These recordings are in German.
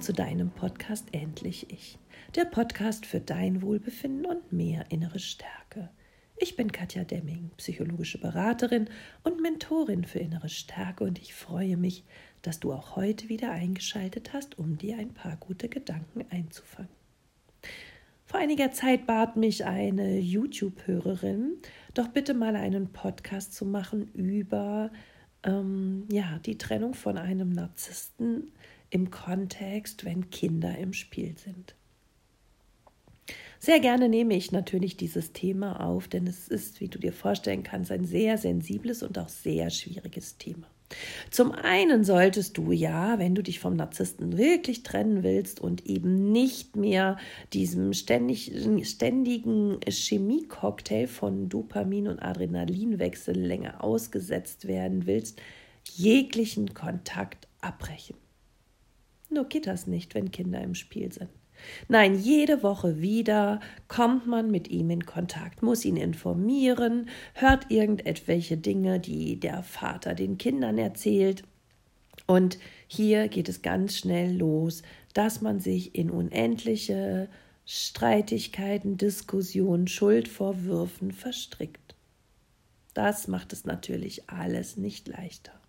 zu deinem Podcast Endlich Ich, der Podcast für dein Wohlbefinden und mehr innere Stärke. Ich bin Katja Demming, psychologische Beraterin und Mentorin für innere Stärke und ich freue mich, dass du auch heute wieder eingeschaltet hast, um dir ein paar gute Gedanken einzufangen. Vor einiger Zeit bat mich eine YouTube-Hörerin, doch bitte mal einen Podcast zu machen über ähm, ja, die Trennung von einem Narzissten im Kontext, wenn Kinder im Spiel sind. Sehr gerne nehme ich natürlich dieses Thema auf, denn es ist, wie du dir vorstellen kannst, ein sehr sensibles und auch sehr schwieriges Thema. Zum einen solltest du ja, wenn du dich vom Narzissten wirklich trennen willst und eben nicht mehr diesem ständig, ständigen Chemiecocktail von Dopamin und Adrenalinwechsel länger ausgesetzt werden willst, jeglichen Kontakt abbrechen. Nur geht das nicht, wenn Kinder im Spiel sind. Nein, jede Woche wieder kommt man mit ihm in Kontakt, muss ihn informieren, hört irgendetwelche Dinge, die der Vater den Kindern erzählt. Und hier geht es ganz schnell los, dass man sich in unendliche Streitigkeiten, Diskussionen, Schuldvorwürfen verstrickt. Das macht es natürlich alles nicht leichter.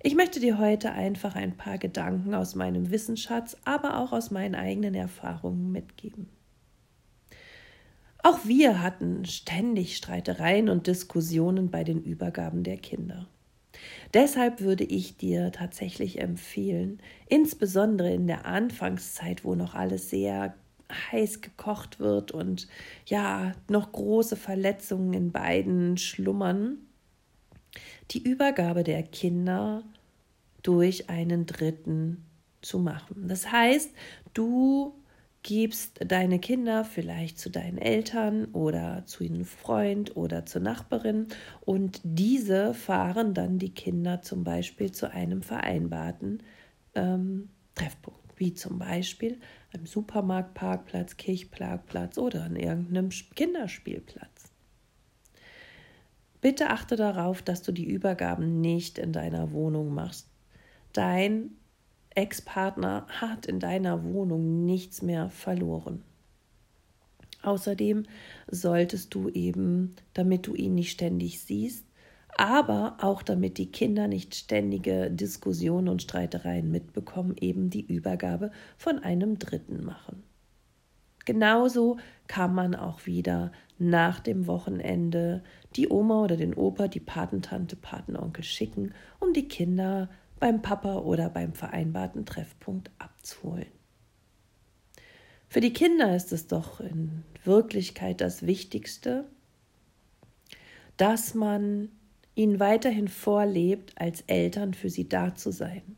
Ich möchte dir heute einfach ein paar Gedanken aus meinem Wissensschatz, aber auch aus meinen eigenen Erfahrungen mitgeben. Auch wir hatten ständig Streitereien und Diskussionen bei den Übergaben der Kinder. Deshalb würde ich dir tatsächlich empfehlen, insbesondere in der Anfangszeit, wo noch alles sehr heiß gekocht wird und ja, noch große Verletzungen in beiden schlummern, die Übergabe der Kinder durch einen Dritten zu machen. Das heißt, du gibst deine Kinder vielleicht zu deinen Eltern oder zu einem Freund oder zur Nachbarin und diese fahren dann die Kinder zum Beispiel zu einem vereinbarten ähm, Treffpunkt, wie zum Beispiel einem Supermarktparkplatz, Kirchparkplatz oder an irgendeinem Kinderspielplatz. Bitte achte darauf, dass du die Übergaben nicht in deiner Wohnung machst. Dein Ex-Partner hat in deiner Wohnung nichts mehr verloren. Außerdem solltest du eben, damit du ihn nicht ständig siehst, aber auch damit die Kinder nicht ständige Diskussionen und Streitereien mitbekommen, eben die Übergabe von einem Dritten machen. Genauso kann man auch wieder nach dem Wochenende die Oma oder den Opa, die Patentante, Patenonkel schicken, um die Kinder beim Papa oder beim vereinbarten Treffpunkt abzuholen. Für die Kinder ist es doch in Wirklichkeit das Wichtigste, dass man ihnen weiterhin vorlebt, als Eltern für sie da zu sein.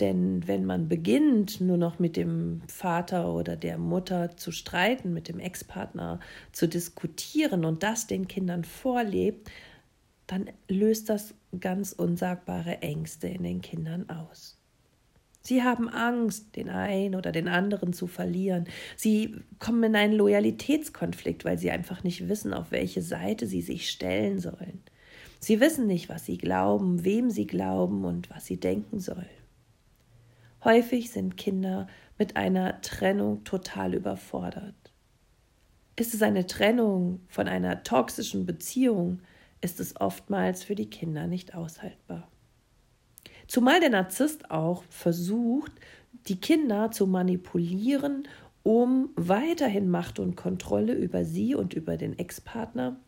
Denn wenn man beginnt, nur noch mit dem Vater oder der Mutter zu streiten, mit dem Ex-Partner zu diskutieren und das den Kindern vorlebt, dann löst das ganz unsagbare Ängste in den Kindern aus. Sie haben Angst, den einen oder den anderen zu verlieren. Sie kommen in einen Loyalitätskonflikt, weil sie einfach nicht wissen, auf welche Seite sie sich stellen sollen. Sie wissen nicht, was sie glauben, wem sie glauben und was sie denken sollen. Häufig sind Kinder mit einer Trennung total überfordert. Ist es eine Trennung von einer toxischen Beziehung, ist es oftmals für die Kinder nicht aushaltbar. Zumal der Narzisst auch versucht, die Kinder zu manipulieren, um weiterhin Macht und Kontrolle über sie und über den Ex-Partner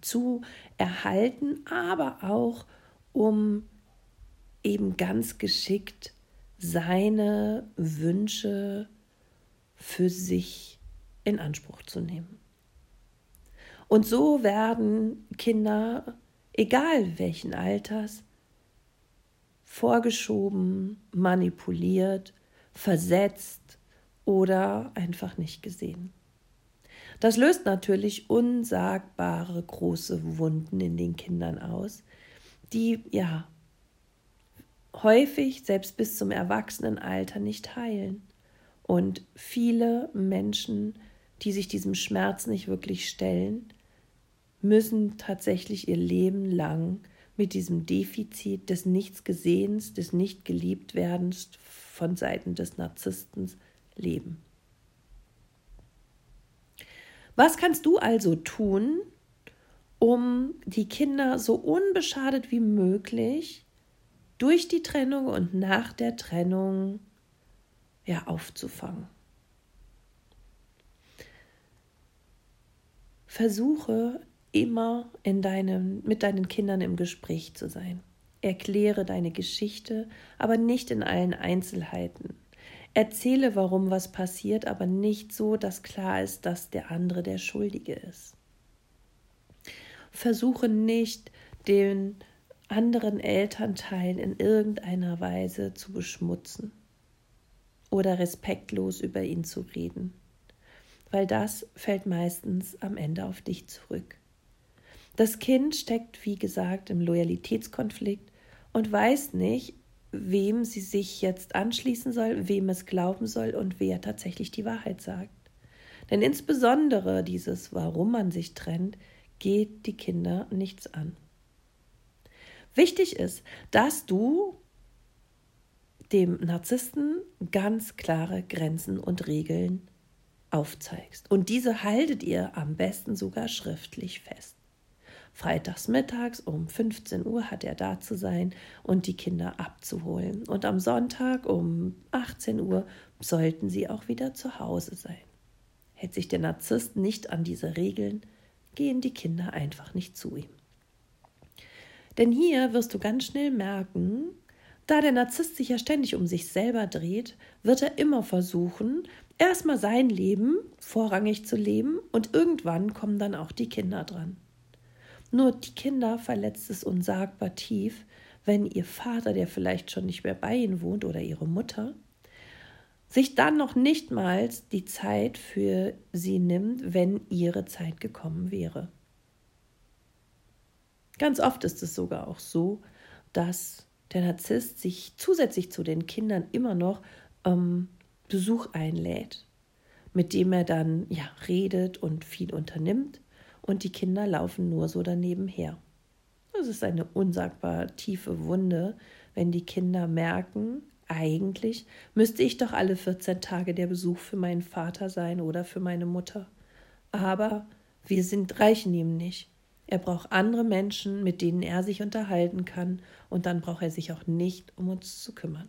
zu erhalten, aber auch um eben ganz geschickt seine Wünsche für sich in Anspruch zu nehmen. Und so werden Kinder, egal welchen Alters, vorgeschoben, manipuliert, versetzt oder einfach nicht gesehen. Das löst natürlich unsagbare große Wunden in den Kindern aus, die ja häufig selbst bis zum Erwachsenenalter nicht heilen. Und viele Menschen, die sich diesem Schmerz nicht wirklich stellen, müssen tatsächlich ihr Leben lang mit diesem Defizit des Nichtsgesehens, des Nichtgeliebtwerdens von Seiten des Narzissten leben. Was kannst du also tun, um die Kinder so unbeschadet wie möglich durch die Trennung und nach der Trennung ja aufzufangen? Versuche immer in deinem, mit deinen Kindern im Gespräch zu sein. Erkläre deine Geschichte, aber nicht in allen Einzelheiten. Erzähle, warum was passiert, aber nicht so, dass klar ist, dass der andere der Schuldige ist. Versuche nicht, den anderen Elternteil in irgendeiner Weise zu beschmutzen oder respektlos über ihn zu reden, weil das fällt meistens am Ende auf dich zurück. Das Kind steckt, wie gesagt, im Loyalitätskonflikt und weiß nicht, wem sie sich jetzt anschließen soll, wem es glauben soll und wer tatsächlich die Wahrheit sagt. Denn insbesondere dieses, warum man sich trennt, geht die Kinder nichts an. Wichtig ist, dass du dem Narzissten ganz klare Grenzen und Regeln aufzeigst. Und diese haltet ihr am besten sogar schriftlich fest. Freitags mittags um 15 Uhr hat er da zu sein und die Kinder abzuholen. Und am Sonntag um 18 Uhr sollten sie auch wieder zu Hause sein. Hält sich der Narzisst nicht an diese Regeln, gehen die Kinder einfach nicht zu ihm. Denn hier wirst du ganz schnell merken, da der Narzisst sich ja ständig um sich selber dreht, wird er immer versuchen, erstmal sein Leben vorrangig zu leben und irgendwann kommen dann auch die Kinder dran. Nur die Kinder verletzt es unsagbar tief, wenn ihr Vater, der vielleicht schon nicht mehr bei ihnen wohnt, oder ihre Mutter, sich dann noch nicht mal die Zeit für sie nimmt, wenn ihre Zeit gekommen wäre. Ganz oft ist es sogar auch so, dass der Narzisst sich zusätzlich zu den Kindern immer noch ähm, Besuch einlädt, mit dem er dann ja redet und viel unternimmt und die Kinder laufen nur so daneben her. Das ist eine unsagbar tiefe Wunde, wenn die Kinder merken, eigentlich müsste ich doch alle 14 Tage der Besuch für meinen Vater sein oder für meine Mutter. Aber wir sind reichen ihm nicht. Er braucht andere Menschen, mit denen er sich unterhalten kann, und dann braucht er sich auch nicht um uns zu kümmern.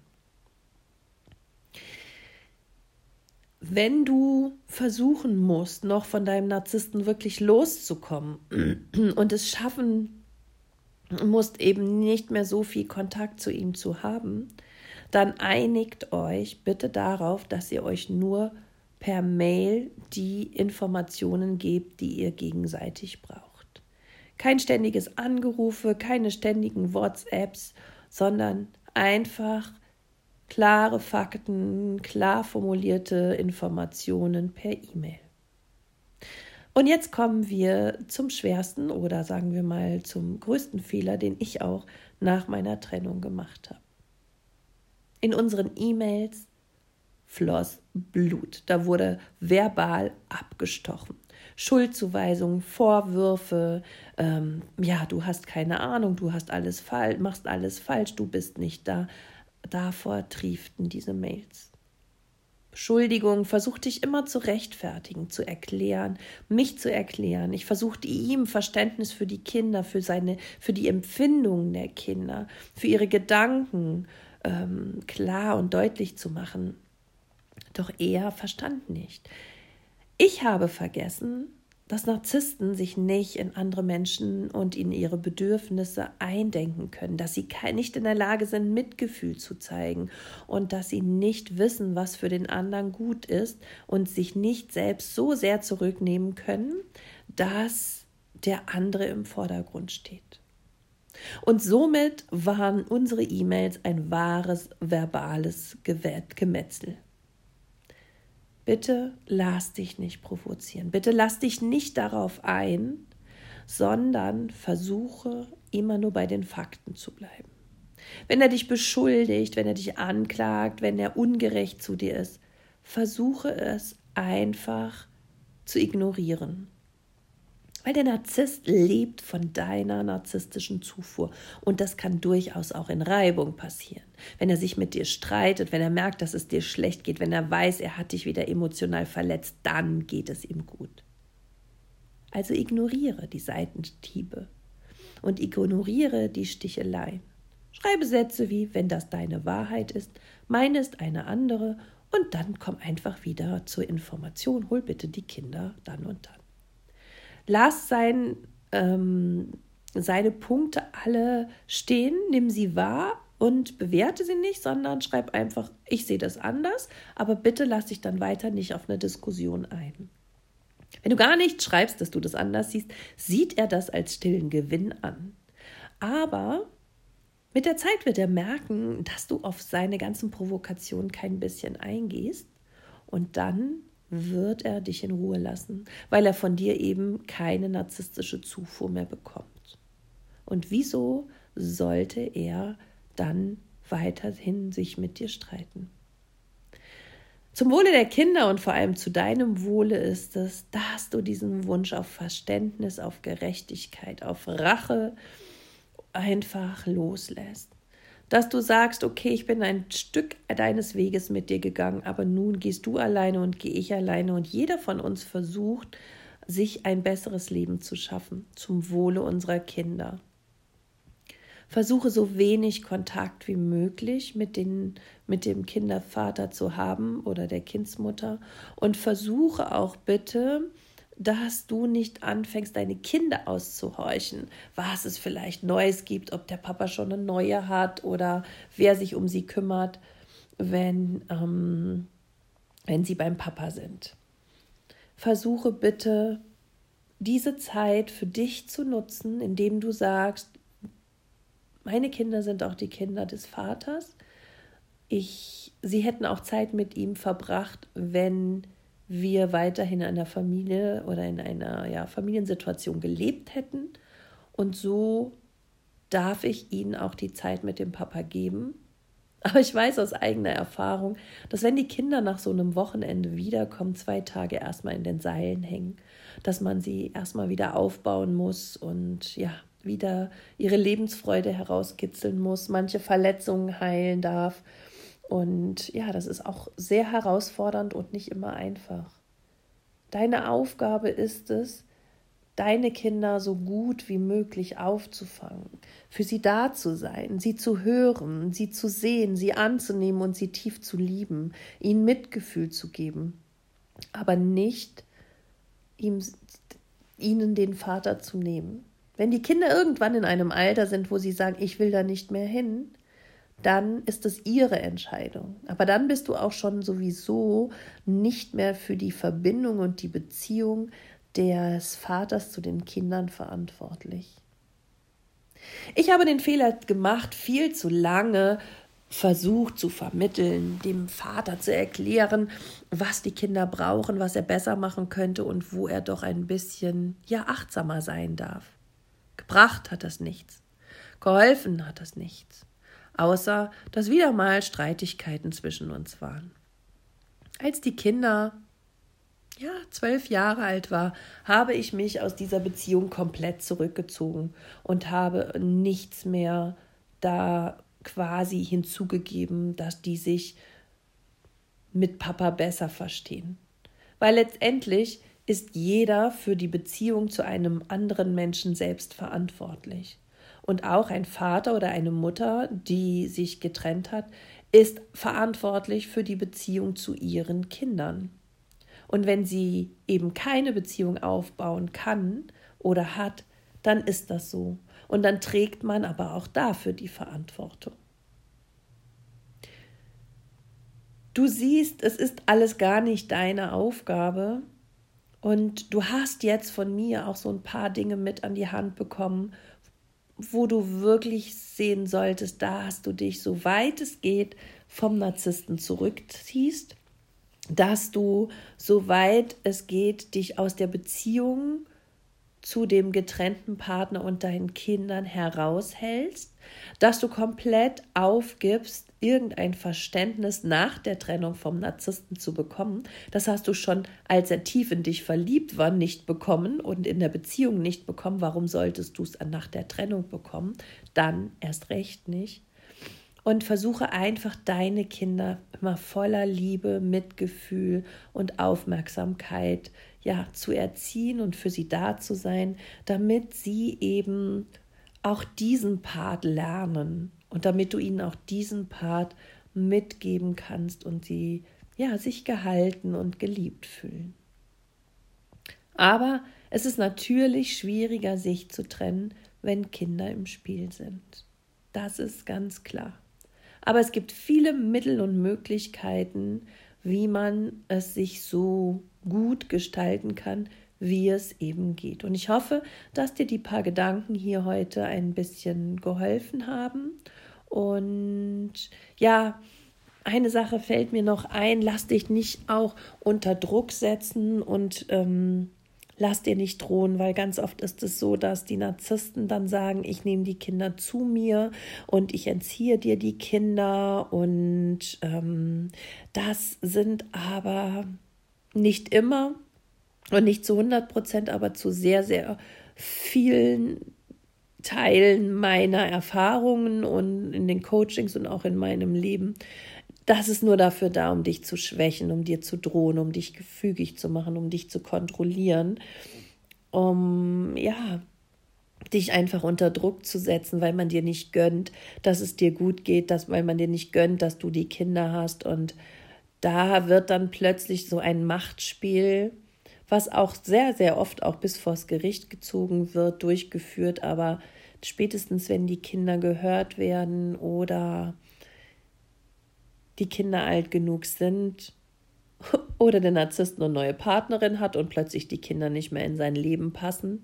wenn du versuchen musst, noch von deinem Narzissten wirklich loszukommen und es schaffen musst, eben nicht mehr so viel Kontakt zu ihm zu haben, dann einigt euch bitte darauf, dass ihr euch nur per Mail die Informationen gebt, die ihr gegenseitig braucht. Kein ständiges Angerufe, keine ständigen WhatsApps, sondern einfach klare Fakten, klar formulierte Informationen per E-Mail. Und jetzt kommen wir zum schwersten oder sagen wir mal zum größten Fehler, den ich auch nach meiner Trennung gemacht habe. In unseren E-Mails floss Blut. Da wurde verbal abgestochen. Schuldzuweisungen, Vorwürfe, ähm, ja, du hast keine Ahnung, du hast alles falsch, machst alles falsch, du bist nicht da davor trieften diese Mails. Beschuldigung versuchte ich immer zu rechtfertigen, zu erklären, mich zu erklären. Ich versuchte ihm Verständnis für die Kinder, für seine, für die Empfindungen der Kinder, für ihre Gedanken ähm, klar und deutlich zu machen. Doch er verstand nicht. Ich habe vergessen, dass Narzissten sich nicht in andere Menschen und in ihre Bedürfnisse eindenken können, dass sie nicht in der Lage sind, Mitgefühl zu zeigen und dass sie nicht wissen, was für den anderen gut ist und sich nicht selbst so sehr zurücknehmen können, dass der andere im Vordergrund steht. Und somit waren unsere E-Mails ein wahres verbales Gemetzel. Bitte lass dich nicht provozieren. Bitte lass dich nicht darauf ein, sondern versuche immer nur bei den Fakten zu bleiben. Wenn er dich beschuldigt, wenn er dich anklagt, wenn er ungerecht zu dir ist, versuche es einfach zu ignorieren. Weil der Narzisst lebt von deiner narzisstischen Zufuhr. Und das kann durchaus auch in Reibung passieren. Wenn er sich mit dir streitet, wenn er merkt, dass es dir schlecht geht, wenn er weiß, er hat dich wieder emotional verletzt, dann geht es ihm gut. Also ignoriere die Seitenhiebe und ignoriere die Sticheleien. Schreibe Sätze wie, wenn das deine Wahrheit ist, meine ist eine andere und dann komm einfach wieder zur Information, hol bitte die Kinder dann und dann. Lass sein, ähm, seine Punkte alle stehen, nimm sie wahr und bewerte sie nicht, sondern schreib einfach, ich sehe das anders, aber bitte lass dich dann weiter nicht auf eine Diskussion ein. Wenn du gar nicht schreibst, dass du das anders siehst, sieht er das als stillen Gewinn an. Aber mit der Zeit wird er merken, dass du auf seine ganzen Provokationen kein bisschen eingehst und dann wird er dich in Ruhe lassen, weil er von dir eben keine narzisstische Zufuhr mehr bekommt. Und wieso sollte er dann weiterhin sich mit dir streiten? Zum Wohle der Kinder und vor allem zu deinem Wohle ist es, dass du diesen Wunsch auf Verständnis, auf Gerechtigkeit, auf Rache einfach loslässt. Dass du sagst, okay, ich bin ein Stück deines Weges mit dir gegangen, aber nun gehst du alleine und gehe ich alleine und jeder von uns versucht, sich ein besseres Leben zu schaffen, zum Wohle unserer Kinder. Versuche so wenig Kontakt wie möglich mit, den, mit dem Kindervater zu haben oder der Kindsmutter und versuche auch bitte, dass du nicht anfängst, deine Kinder auszuhorchen, was es vielleicht Neues gibt, ob der Papa schon eine neue hat oder wer sich um sie kümmert, wenn, ähm, wenn sie beim Papa sind. Versuche bitte, diese Zeit für dich zu nutzen, indem du sagst, meine Kinder sind auch die Kinder des Vaters. Ich, sie hätten auch Zeit mit ihm verbracht, wenn wir weiterhin in einer Familie oder in einer ja, Familiensituation gelebt hätten. Und so darf ich ihnen auch die Zeit mit dem Papa geben. Aber ich weiß aus eigener Erfahrung, dass wenn die Kinder nach so einem Wochenende wiederkommen, zwei Tage erstmal in den Seilen hängen, dass man sie erstmal wieder aufbauen muss und ja, wieder ihre Lebensfreude herauskitzeln muss, manche Verletzungen heilen darf. Und ja, das ist auch sehr herausfordernd und nicht immer einfach. Deine Aufgabe ist es, deine Kinder so gut wie möglich aufzufangen, für sie da zu sein, sie zu hören, sie zu sehen, sie anzunehmen und sie tief zu lieben, ihnen Mitgefühl zu geben, aber nicht ihm, ihnen den Vater zu nehmen. Wenn die Kinder irgendwann in einem Alter sind, wo sie sagen, ich will da nicht mehr hin, dann ist es ihre Entscheidung. Aber dann bist du auch schon sowieso nicht mehr für die Verbindung und die Beziehung des Vaters zu den Kindern verantwortlich. Ich habe den Fehler gemacht, viel zu lange versucht zu vermitteln, dem Vater zu erklären, was die Kinder brauchen, was er besser machen könnte und wo er doch ein bisschen ja achtsamer sein darf. Gebracht hat das nichts. Geholfen hat das nichts. Außer, dass wieder mal Streitigkeiten zwischen uns waren. Als die Kinder ja, zwölf Jahre alt war, habe ich mich aus dieser Beziehung komplett zurückgezogen und habe nichts mehr da quasi hinzugegeben, dass die sich mit Papa besser verstehen. Weil letztendlich ist jeder für die Beziehung zu einem anderen Menschen selbst verantwortlich. Und auch ein Vater oder eine Mutter, die sich getrennt hat, ist verantwortlich für die Beziehung zu ihren Kindern. Und wenn sie eben keine Beziehung aufbauen kann oder hat, dann ist das so. Und dann trägt man aber auch dafür die Verantwortung. Du siehst, es ist alles gar nicht deine Aufgabe, und du hast jetzt von mir auch so ein paar Dinge mit an die Hand bekommen, wo du wirklich sehen solltest, da hast du dich, so weit es geht, vom Narzissten zurückziehst, dass du, so weit es geht, dich aus der Beziehung zu dem getrennten Partner und deinen Kindern heraushältst, dass du komplett aufgibst, irgendein Verständnis nach der Trennung vom Narzissten zu bekommen. Das hast du schon, als er tief in dich verliebt war, nicht bekommen und in der Beziehung nicht bekommen. Warum solltest du es nach der Trennung bekommen? Dann erst recht nicht und versuche einfach deine Kinder immer voller Liebe, Mitgefühl und Aufmerksamkeit ja zu erziehen und für sie da zu sein, damit sie eben auch diesen Part lernen und damit du ihnen auch diesen Part mitgeben kannst und sie ja sich gehalten und geliebt fühlen. Aber es ist natürlich schwieriger, sich zu trennen, wenn Kinder im Spiel sind. Das ist ganz klar. Aber es gibt viele Mittel und Möglichkeiten, wie man es sich so gut gestalten kann, wie es eben geht. Und ich hoffe, dass dir die paar Gedanken hier heute ein bisschen geholfen haben. Und ja, eine Sache fällt mir noch ein, lass dich nicht auch unter Druck setzen und ähm, lass dir nicht drohen, weil ganz oft ist es so, dass die Narzissten dann sagen, ich nehme die Kinder zu mir und ich entziehe dir die Kinder und ähm, das sind aber nicht immer und nicht zu 100 Prozent, aber zu sehr, sehr vielen Teilen meiner Erfahrungen und in den Coachings und auch in meinem Leben das ist nur dafür da, um dich zu schwächen, um dir zu drohen, um dich gefügig zu machen, um dich zu kontrollieren, um ja, dich einfach unter Druck zu setzen, weil man dir nicht gönnt, dass es dir gut geht, dass, weil man dir nicht gönnt, dass du die Kinder hast. Und da wird dann plötzlich so ein Machtspiel, was auch sehr, sehr oft auch bis vors Gericht gezogen wird, durchgeführt. Aber spätestens, wenn die Kinder gehört werden oder die Kinder alt genug sind oder der Narzisst eine neue Partnerin hat und plötzlich die Kinder nicht mehr in sein Leben passen,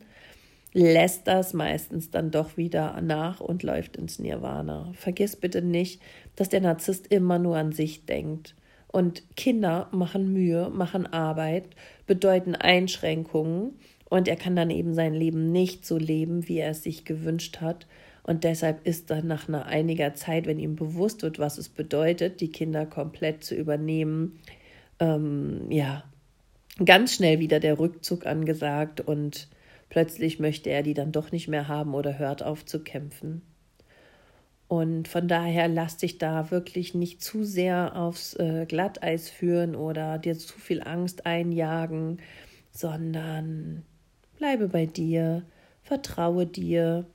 lässt das meistens dann doch wieder nach und läuft ins Nirvana. Vergiss bitte nicht, dass der Narzisst immer nur an sich denkt. Und Kinder machen Mühe, machen Arbeit, bedeuten Einschränkungen und er kann dann eben sein Leben nicht so leben, wie er es sich gewünscht hat. Und deshalb ist dann nach einer einiger Zeit, wenn ihm bewusst wird, was es bedeutet, die Kinder komplett zu übernehmen, ähm, ja, ganz schnell wieder der Rückzug angesagt und plötzlich möchte er die dann doch nicht mehr haben oder hört auf zu kämpfen. Und von daher lass dich da wirklich nicht zu sehr aufs äh, Glatteis führen oder dir zu viel Angst einjagen, sondern bleibe bei dir, vertraue dir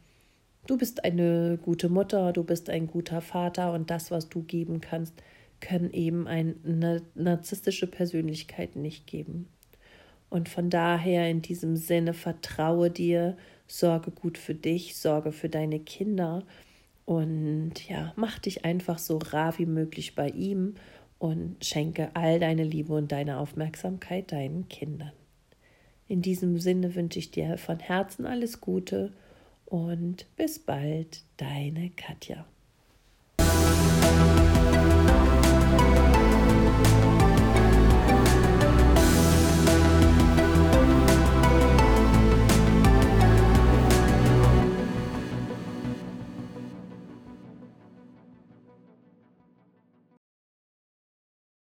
Du bist eine gute Mutter, du bist ein guter Vater und das, was du geben kannst, können eben eine narzisstische Persönlichkeit nicht geben. Und von daher in diesem Sinne vertraue dir, sorge gut für dich, sorge für deine Kinder und ja, mach dich einfach so rar wie möglich bei ihm und schenke all deine Liebe und deine Aufmerksamkeit deinen Kindern. In diesem Sinne wünsche ich dir von Herzen alles Gute und bis bald, deine Katja.